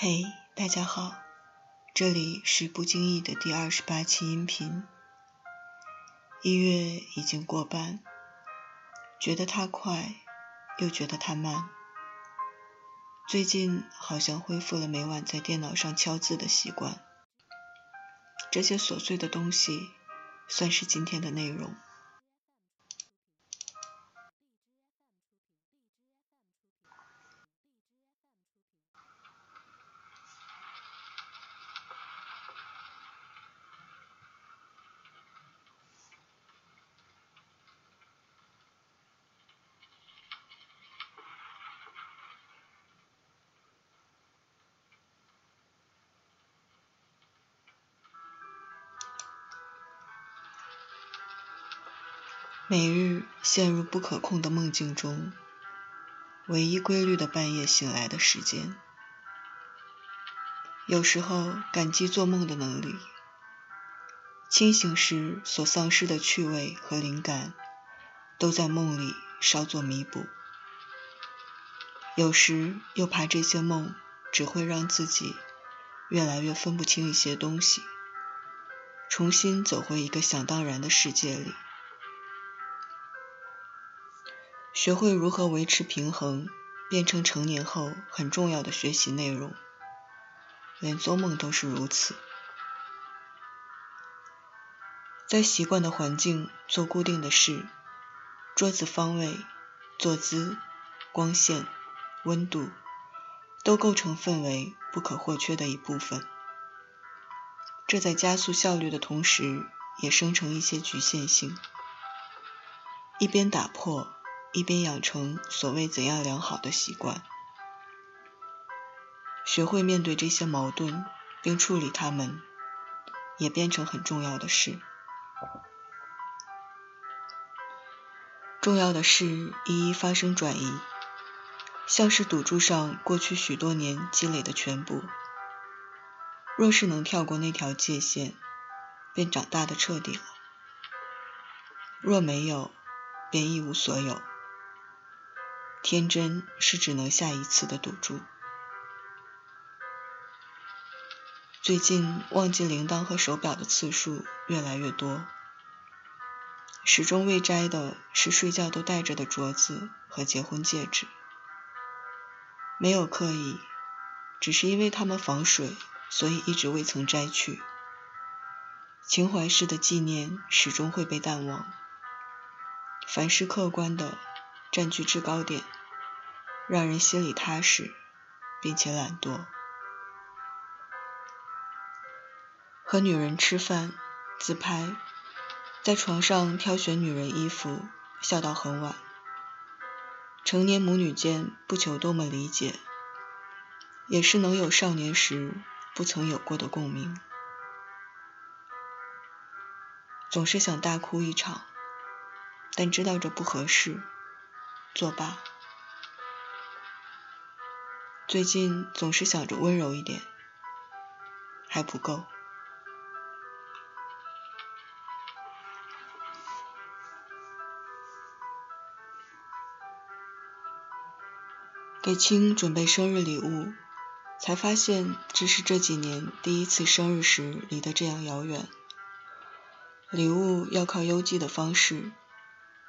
嘿，大家好，这里是不经意的第二十八期音频。一月已经过半，觉得它快，又觉得它慢。最近好像恢复了每晚在电脑上敲字的习惯。这些琐碎的东西，算是今天的内容。每日陷入不可控的梦境中，唯一规律的半夜醒来的时间。有时候感激做梦的能力，清醒时所丧失的趣味和灵感，都在梦里稍作弥补。有时又怕这些梦只会让自己越来越分不清一些东西，重新走回一个想当然的世界里。学会如何维持平衡，变成成年后很重要的学习内容。连做梦都是如此。在习惯的环境做固定的事，桌子方位、坐姿、光线、温度，都构成氛围不可或缺的一部分。这在加速效率的同时，也生成一些局限性。一边打破。一边养成所谓怎样良好的习惯，学会面对这些矛盾并处理它们，也变成很重要的事。重要的事一一发生转移，像是赌注上过去许多年积累的全部。若是能跳过那条界限，便长大的彻底了；若没有，便一无所有。天真是只能下一次的赌注。最近忘记铃铛和手表的次数越来越多，始终未摘的是睡觉都戴着的镯子和结婚戒指。没有刻意，只是因为它们防水，所以一直未曾摘去。情怀式的纪念始终会被淡忘，凡是客观的。占据制高点，让人心里踏实，并且懒惰。和女人吃饭、自拍，在床上挑选女人衣服，笑到很晚。成年母女间不求多么理解，也是能有少年时不曾有过的共鸣。总是想大哭一场，但知道这不合适。作罢。最近总是想着温柔一点，还不够。给青准备生日礼物，才发现这是这几年第一次生日时离得这样遥远。礼物要靠邮寄的方式，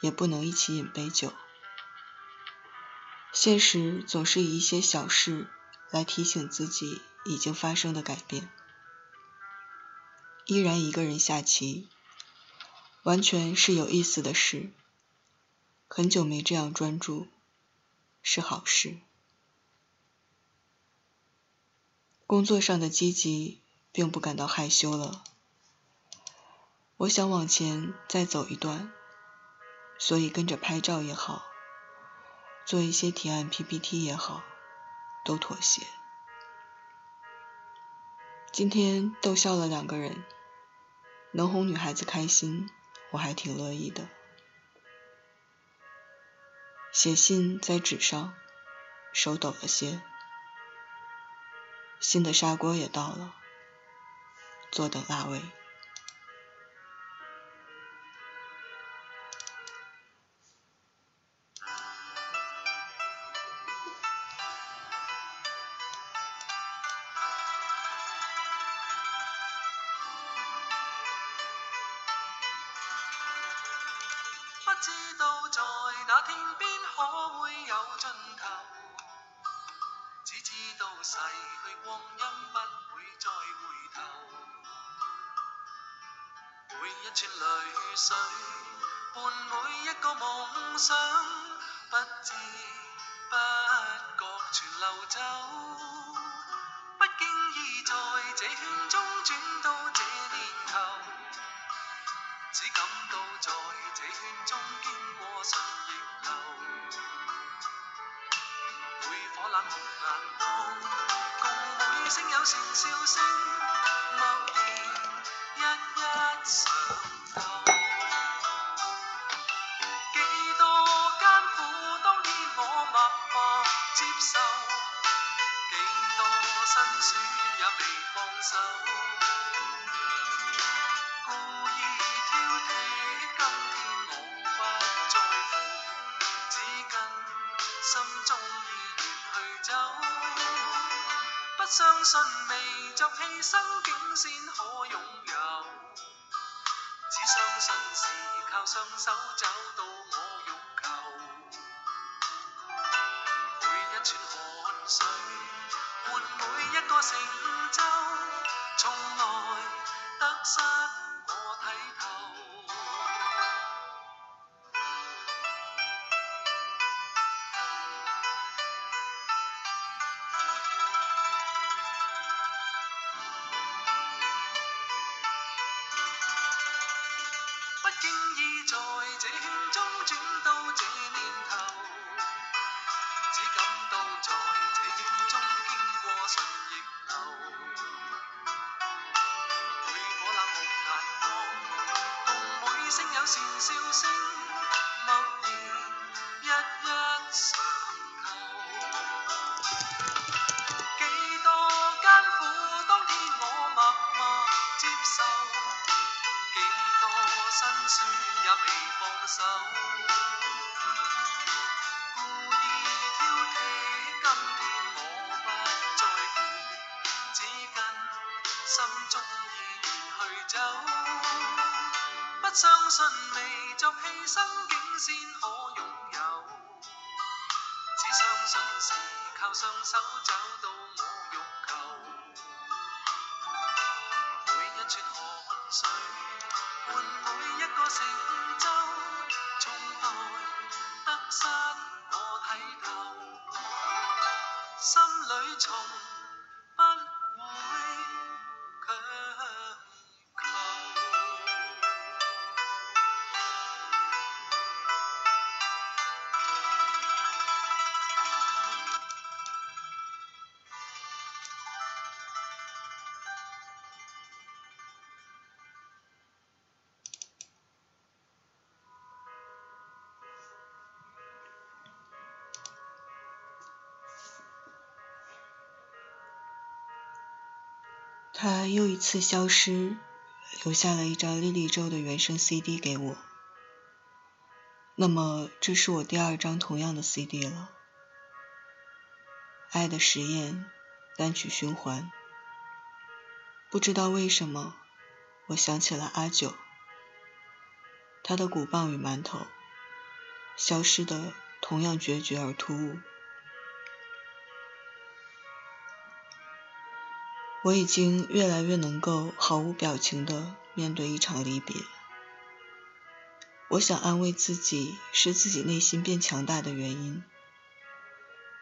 也不能一起饮杯酒。现实总是以一些小事来提醒自己已经发生的改变。依然一个人下棋，完全是有意思的事。很久没这样专注，是好事。工作上的积极，并不感到害羞了。我想往前再走一段，所以跟着拍照也好。做一些提案 PPT 也好，都妥协。今天逗笑了两个人，能哄女孩子开心，我还挺乐意的。写信在纸上，手抖了些。新的砂锅也到了，坐等腊味。知道在那天边可会有尽头，只知道逝去光阴不会再回头。每一串泪水伴每一个梦想，不知不觉全流走。共每声友善笑声，经已在这圈中转到这年头，只感到在这圈中经过顺逆流。每颗冷酷眼光，共每声友善笑声，相信未作牺牲，竟先可拥有，只相信是靠双手找到他又一次消失，留下了一张莉莉周的原声 CD 给我。那么，这是我第二张同样的 CD 了，《爱的实验》单曲循环。不知道为什么，我想起了阿九，他的鼓棒与馒头，消失的同样决绝而突兀。我已经越来越能够毫无表情地面对一场离别。我想安慰自己是自己内心变强大的原因，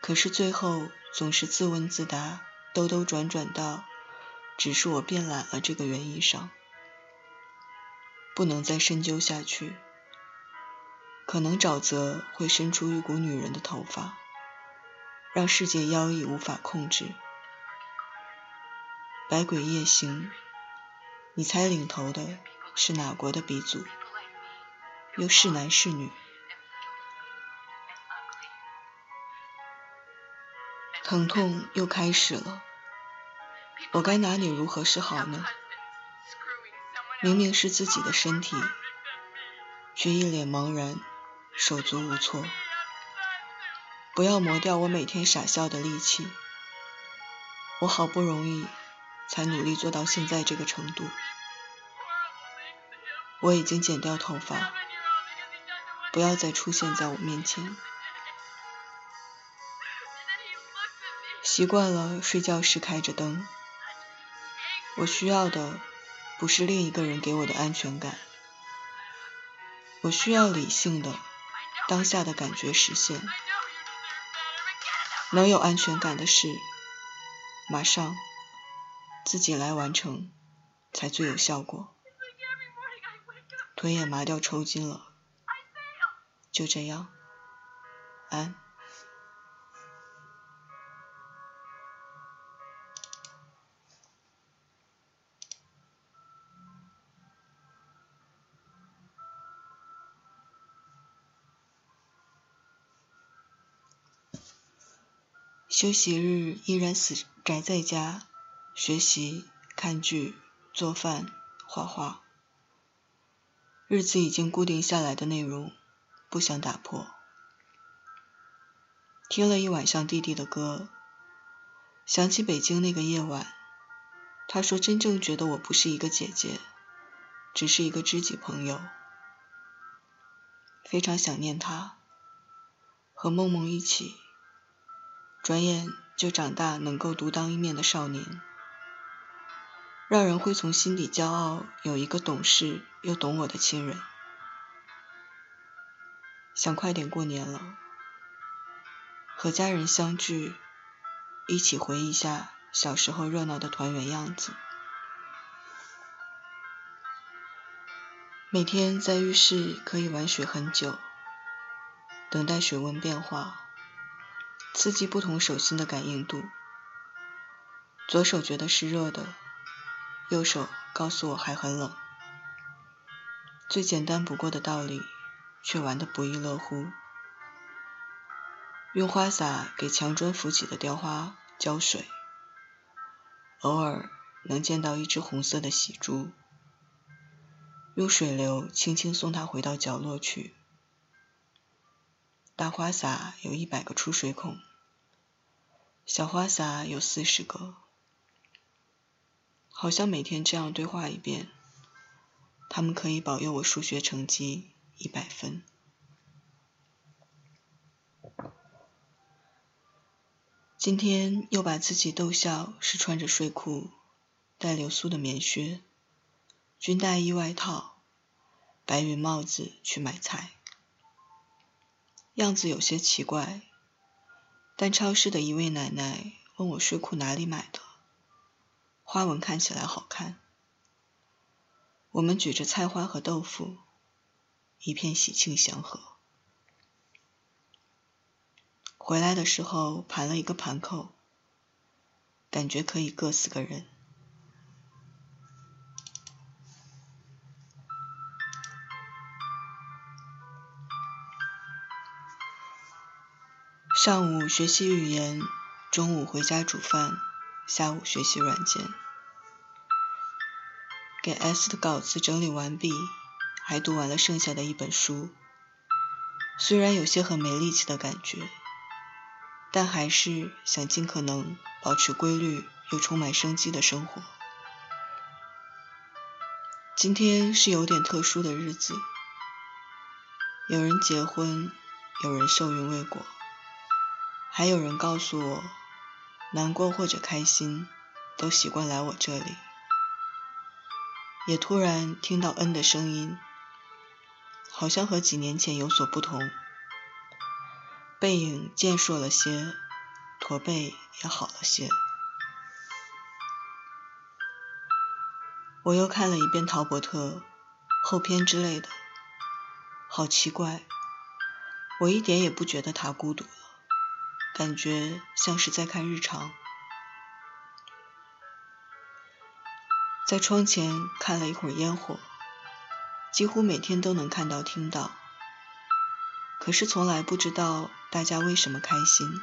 可是最后总是自问自答，兜兜转转到只是我变懒了这个原因上，不能再深究下去。可能沼泽会伸出一股女人的头发，让世界妖异无法控制。百鬼夜行，你猜领头的是哪国的鼻祖？又是男是女？疼痛又开始了，我该拿你如何是好呢？明明是自己的身体，却一脸茫然，手足无措。不要磨掉我每天傻笑的力气，我好不容易。才努力做到现在这个程度。我已经剪掉头发，不要再出现在我面前。习惯了睡觉时开着灯，我需要的不是另一个人给我的安全感，我需要理性的当下的感觉实现。能有安全感的事，马上自己来完成，才最有效果。腿也麻掉抽筋了，就这样，安。休息日依然死宅在家，学习、看剧、做饭、画画。日子已经固定下来的内容，不想打破。听了一晚上弟弟的歌，想起北京那个夜晚，他说真正觉得我不是一个姐姐，只是一个知己朋友。非常想念他，和梦梦一起。转眼就长大，能够独当一面的少年，让人会从心底骄傲，有一个懂事又懂我的亲人。想快点过年了，和家人相聚，一起回忆下小时候热闹的团圆样子。每天在浴室可以玩水很久，等待水温变化。刺激不同手心的感应度，左手觉得是热的，右手告诉我还很冷。最简单不过的道理，却玩得不亦乐乎。用花洒给墙砖浮起的雕花浇水，偶尔能见到一只红色的喜珠，用水流轻轻送它回到角落去。大花洒有一百个出水孔。小花洒有四十个，好像每天这样对话一遍，他们可以保佑我数学成绩一百分。今天又把自己逗笑，是穿着睡裤、带流苏的棉靴、军大衣外套、白云帽子去买菜，样子有些奇怪。但超市的一位奶奶问我睡裤哪里买的，花纹看起来好看。我们举着菜花和豆腐，一片喜庆祥和。回来的时候盘了一个盘扣，感觉可以硌死个人。上午学习语言，中午回家煮饭，下午学习软件。给 S 的稿子整理完毕，还读完了剩下的一本书。虽然有些很没力气的感觉，但还是想尽可能保持规律又充满生机的生活。今天是有点特殊的日子，有人结婚，有人受孕未果。还有人告诉我，难过或者开心，都习惯来我这里。也突然听到恩的声音，好像和几年前有所不同，背影健硕了些，驼背也好了些。我又看了一遍陶伯特后篇之类的，好奇怪，我一点也不觉得他孤独。感觉像是在看日常，在窗前看了一会儿烟火，几乎每天都能看到听到，可是从来不知道大家为什么开心，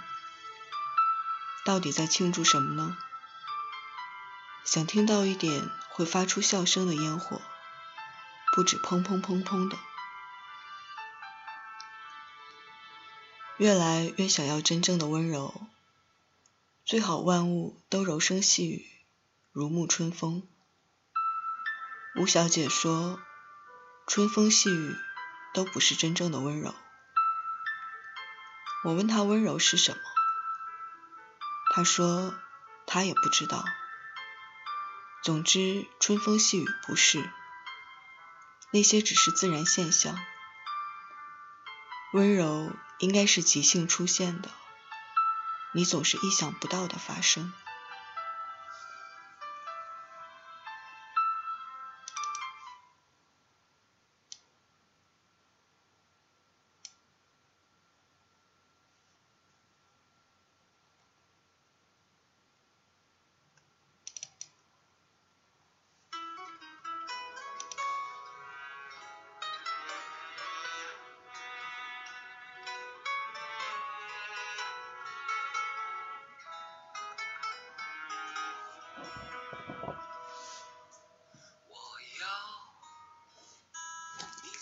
到底在庆祝什么呢？想听到一点会发出笑声的烟火，不止砰砰砰砰的。越来越想要真正的温柔，最好万物都柔声细语，如沐春风。吴小姐说：“春风细雨，都不是真正的温柔。我问她温柔是什么，她说她也不知道。总之，春风细雨不是，那些只是自然现象。温柔应该是即兴出现的，你总是意想不到的发生。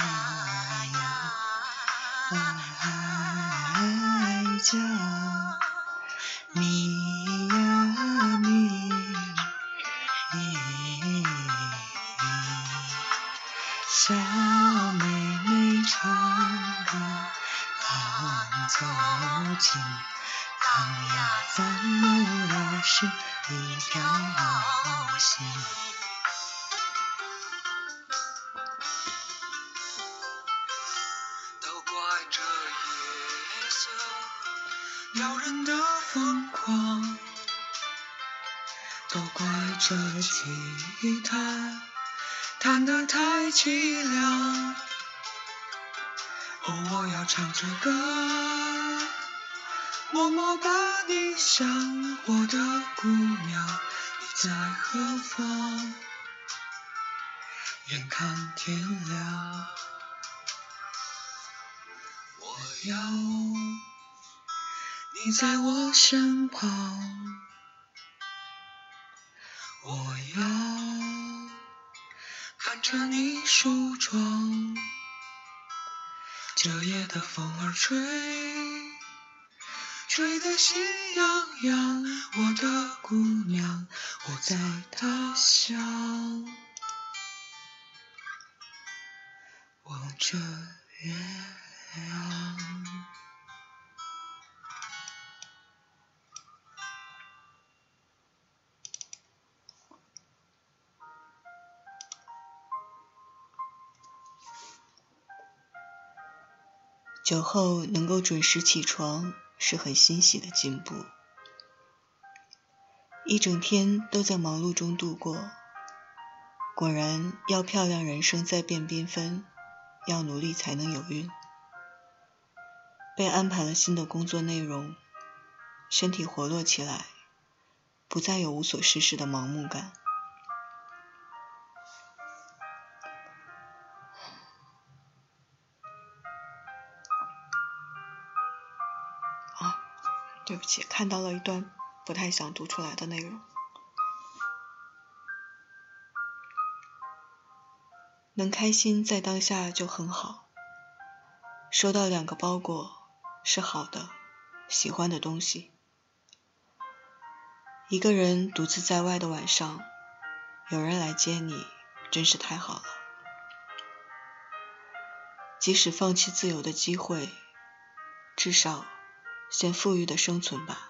呀呀，哀家，咪呀咪，小妹妹唱歌，郎奏琴，郎呀咱们俩是一条心。歌，默默把你想，我的姑娘，你在何方？眼看天亮。我要你在我身旁，我要看着你梳妆。这夜的风儿吹，吹得心痒痒。我的姑娘，我在他乡望着月亮。酒后能够准时起床是很欣喜的进步。一整天都在忙碌中度过，果然要漂亮人生再变缤纷，要努力才能有运。被安排了新的工作内容，身体活络起来，不再有无所事事的盲目感。不起，看到了一段不太想读出来的内容。能开心在当下就很好。收到两个包裹，是好的，喜欢的东西。一个人独自在外的晚上，有人来接你，真是太好了。即使放弃自由的机会，至少。先富裕的生存吧。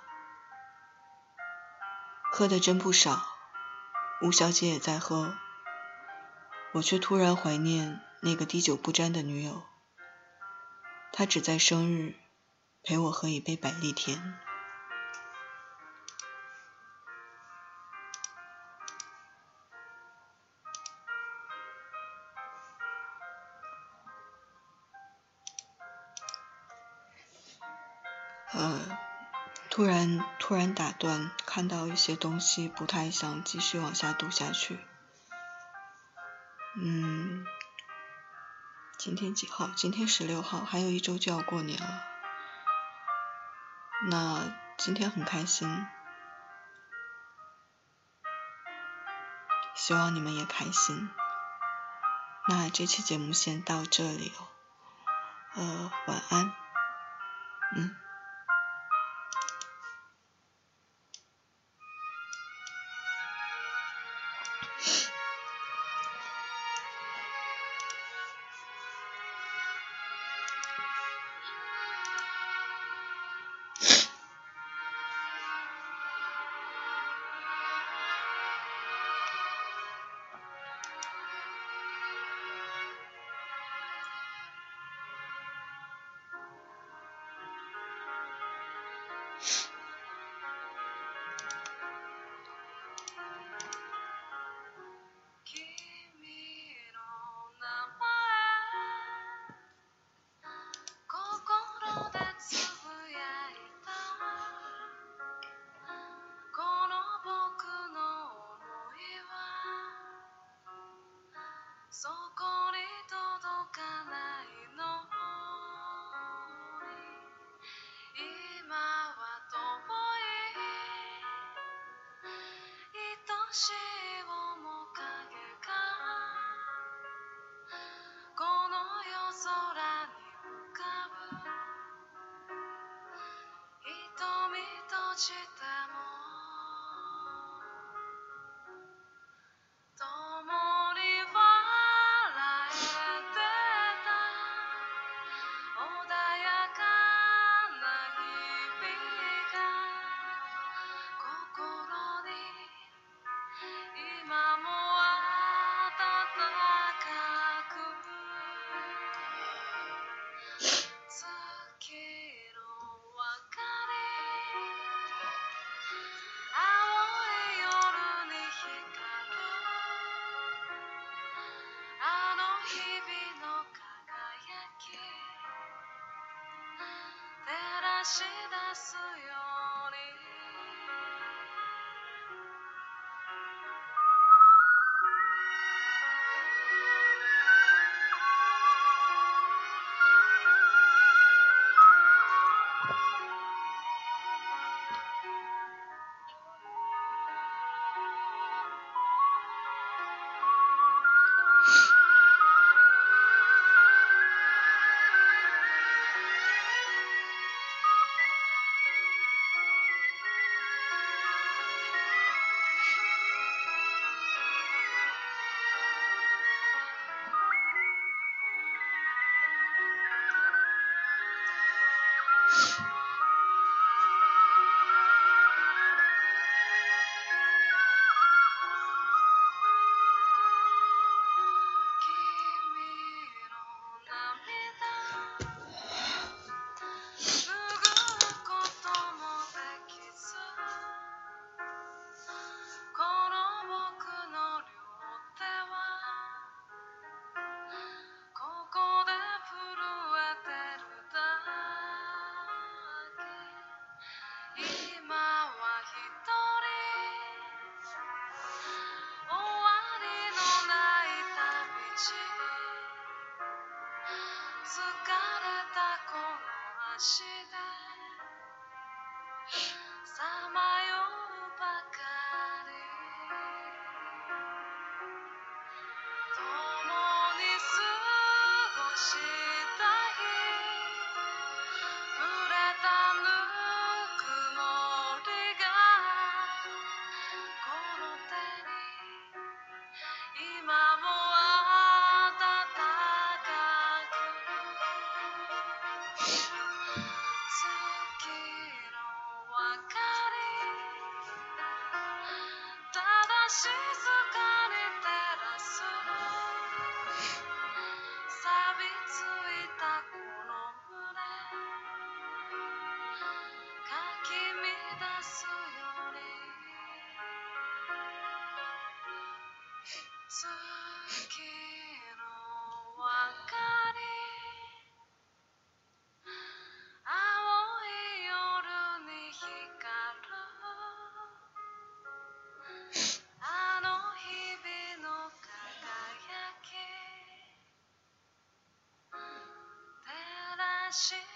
喝的真不少，吴小姐也在喝，我却突然怀念那个滴酒不沾的女友。她只在生日陪我喝一杯百利甜。突然突然打断，看到一些东西不太想继续往下读下去。嗯，今天几号？今天十六号，还有一周就要过年了。那今天很开心，希望你们也开心。那这期节目先到这里哦，呃，晚安，嗯。是。she 是。